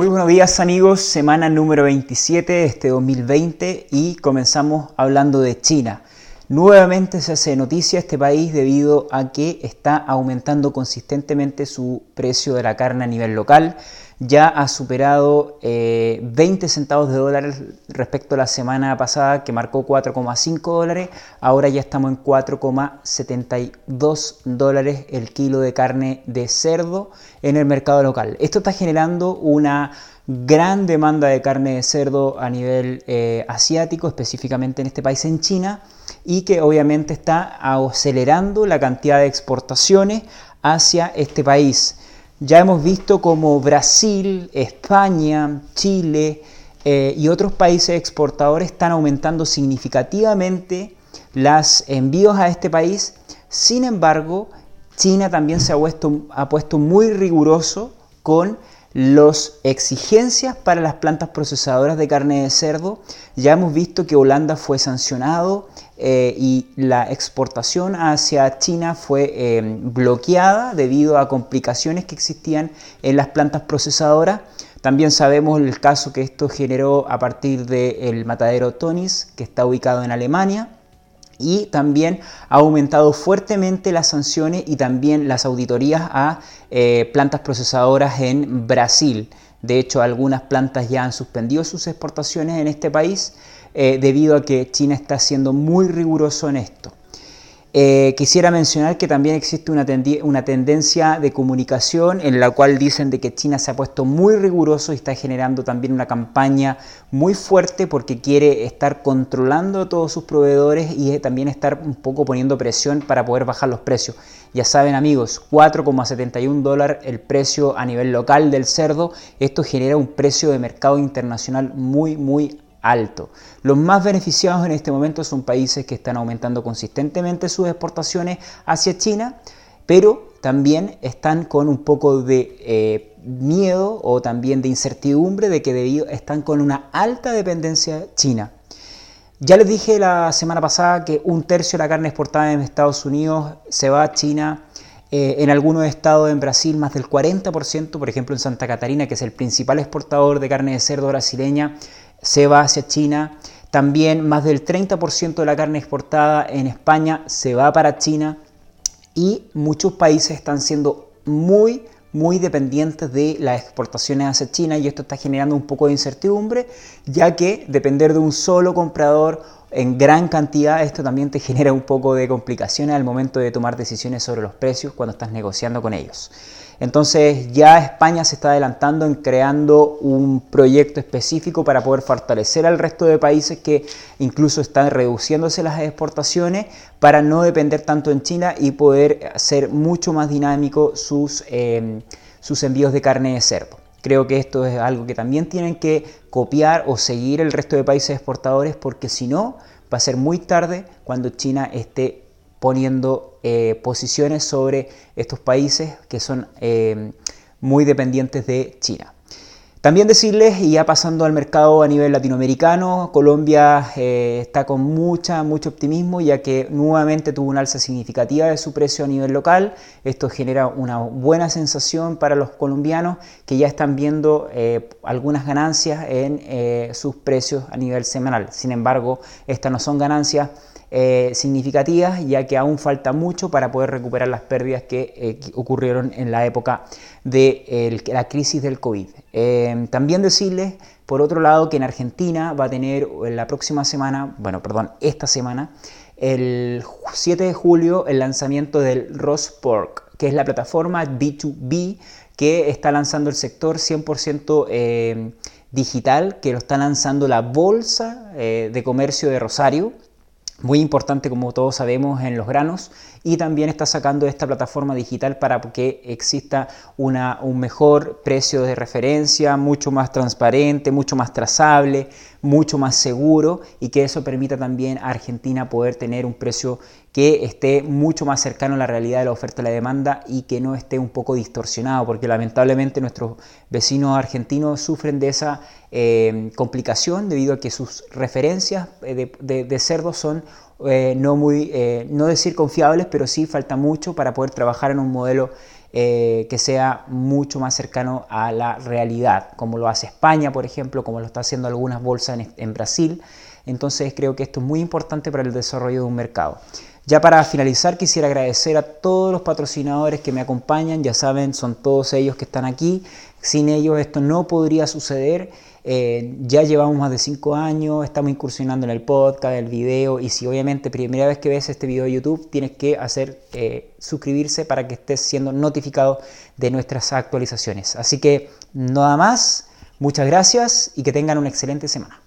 Muy buenos días amigos, semana número 27 de este 2020 y comenzamos hablando de China. Nuevamente se hace noticia este país debido a que está aumentando consistentemente su precio de la carne a nivel local. Ya ha superado 20 eh, centavos de dólares respecto a la semana pasada que marcó 4,5 dólares. Ahora ya estamos en 4,72 dólares el kilo de carne de cerdo en el mercado local. Esto está generando una gran demanda de carne de cerdo a nivel eh, asiático, específicamente en este país, en China, y que obviamente está acelerando la cantidad de exportaciones hacia este país. Ya hemos visto como Brasil, España, Chile eh, y otros países exportadores están aumentando significativamente los envíos a este país. Sin embargo, China también se ha puesto muy riguroso con las exigencias para las plantas procesadoras de carne de cerdo. Ya hemos visto que Holanda fue sancionado eh, y la exportación hacia China fue eh, bloqueada debido a complicaciones que existían en las plantas procesadoras. También sabemos el caso que esto generó a partir del matadero Tonis, que está ubicado en Alemania y también ha aumentado fuertemente las sanciones y también las auditorías a eh, plantas procesadoras en Brasil. De hecho, algunas plantas ya han suspendido sus exportaciones en este país eh, debido a que China está siendo muy riguroso en esto. Eh, quisiera mencionar que también existe una, tendencia de comunicación en la cual dicen de que China se ha puesto muy riguroso y está generando también una campaña muy fuerte porque quiere estar controlando a todos sus proveedores y también estar un poco poniendo presión para poder bajar los precios. Ya saben amigos, 4,71 dólares el precio a nivel local del cerdo. Esto genera un precio de mercado internacional muy muy alto. Los más beneficiados en este momento son países que están aumentando consistentemente sus exportaciones hacia China, pero también están con un poco de eh, miedo o también de incertidumbre de que debido, están con una alta dependencia china. Ya les dije la semana pasada que un tercio de la carne exportada en Estados Unidos se va a China. Eh, en algunos estados en Brasil más del 40%, por ejemplo en Santa Catarina, que es el principal exportador de carne de cerdo brasileña, se va hacia China. También más del 30% de la carne exportada en España se va para China y muchos países están siendo muy, muy dependientes de las exportaciones hacia China y esto está generando un poco de incertidumbre, ya que depender de un solo comprador en gran cantidad, esto también te genera un poco de complicaciones al momento de tomar decisiones sobre los precios cuando estás negociando con ellos. Entonces ya España se está adelantando en creando un proyecto específico para poder fortalecer al resto de países que incluso están reduciéndose las exportaciones para no depender tanto en China y poder hacer mucho más dinámico sus, em, sus envíos de carne de cerdo. Creo que esto es algo que también tienen que copiar o seguir el resto de países exportadores porque si no va a ser muy tarde cuando China esté poniendo eh, posiciones sobre estos países que son eh, muy dependientes de China. También decirles, y ya pasando al mercado a nivel latinoamericano, Colombia eh, está con mucha, mucho optimismo ya que nuevamente tuvo una alza significativa de su precio a nivel local. Esto genera una buena sensación para los colombianos que ya están viendo algunas ganancias en sus precios a nivel semanal. Sin embargo, estas no son ganancias eh, significativas, ya que aún falta mucho para poder recuperar las pérdidas que eh, ocurrieron en la época de la crisis del COVID. Eh, también decirles, por otro lado, que en Argentina va a tener la próxima semana, bueno, perdón, esta semana, el 7 de julio, el lanzamiento del Ross Pork, que es la plataforma B2B que está lanzando el sector 100% digital, que lo está lanzando la Bolsa de Comercio de Rosario muy importante como todos sabemos en los granos y también está sacando esta plataforma digital para que exista una, un mejor precio de referencia, mucho más transparente, mucho más trazable, mucho más seguro y que eso permita también a Argentina poder tener un precio que esté mucho más cercano a la realidad de la oferta y la demanda y que no esté un poco distorsionado, porque lamentablemente nuestros vecinos argentinos sufren de esa eh, complicación debido a que sus referencias eh, de, de, cerdos son eh, no muy, no decir confiables, pero sí falta mucho para poder trabajar en un modelo eh, que sea mucho más cercano a la realidad, como lo hace España, por ejemplo, como lo está haciendo algunas bolsas en, Brasil. Entonces creo que esto es muy importante para el desarrollo de un mercado. Ya para finalizar quisiera agradecer a todos los patrocinadores que me acompañan, ya saben, son todos ellos que están aquí. Sin ellos esto no podría suceder. Eh, ya llevamos más de 5 años, estamos incursionando en el podcast, el video y si obviamente primera vez que ves este video de YouTube tienes que hacer eh, suscribirse para que estés siendo notificado de nuestras actualizaciones. Así que nada más, muchas gracias y que tengan una excelente semana.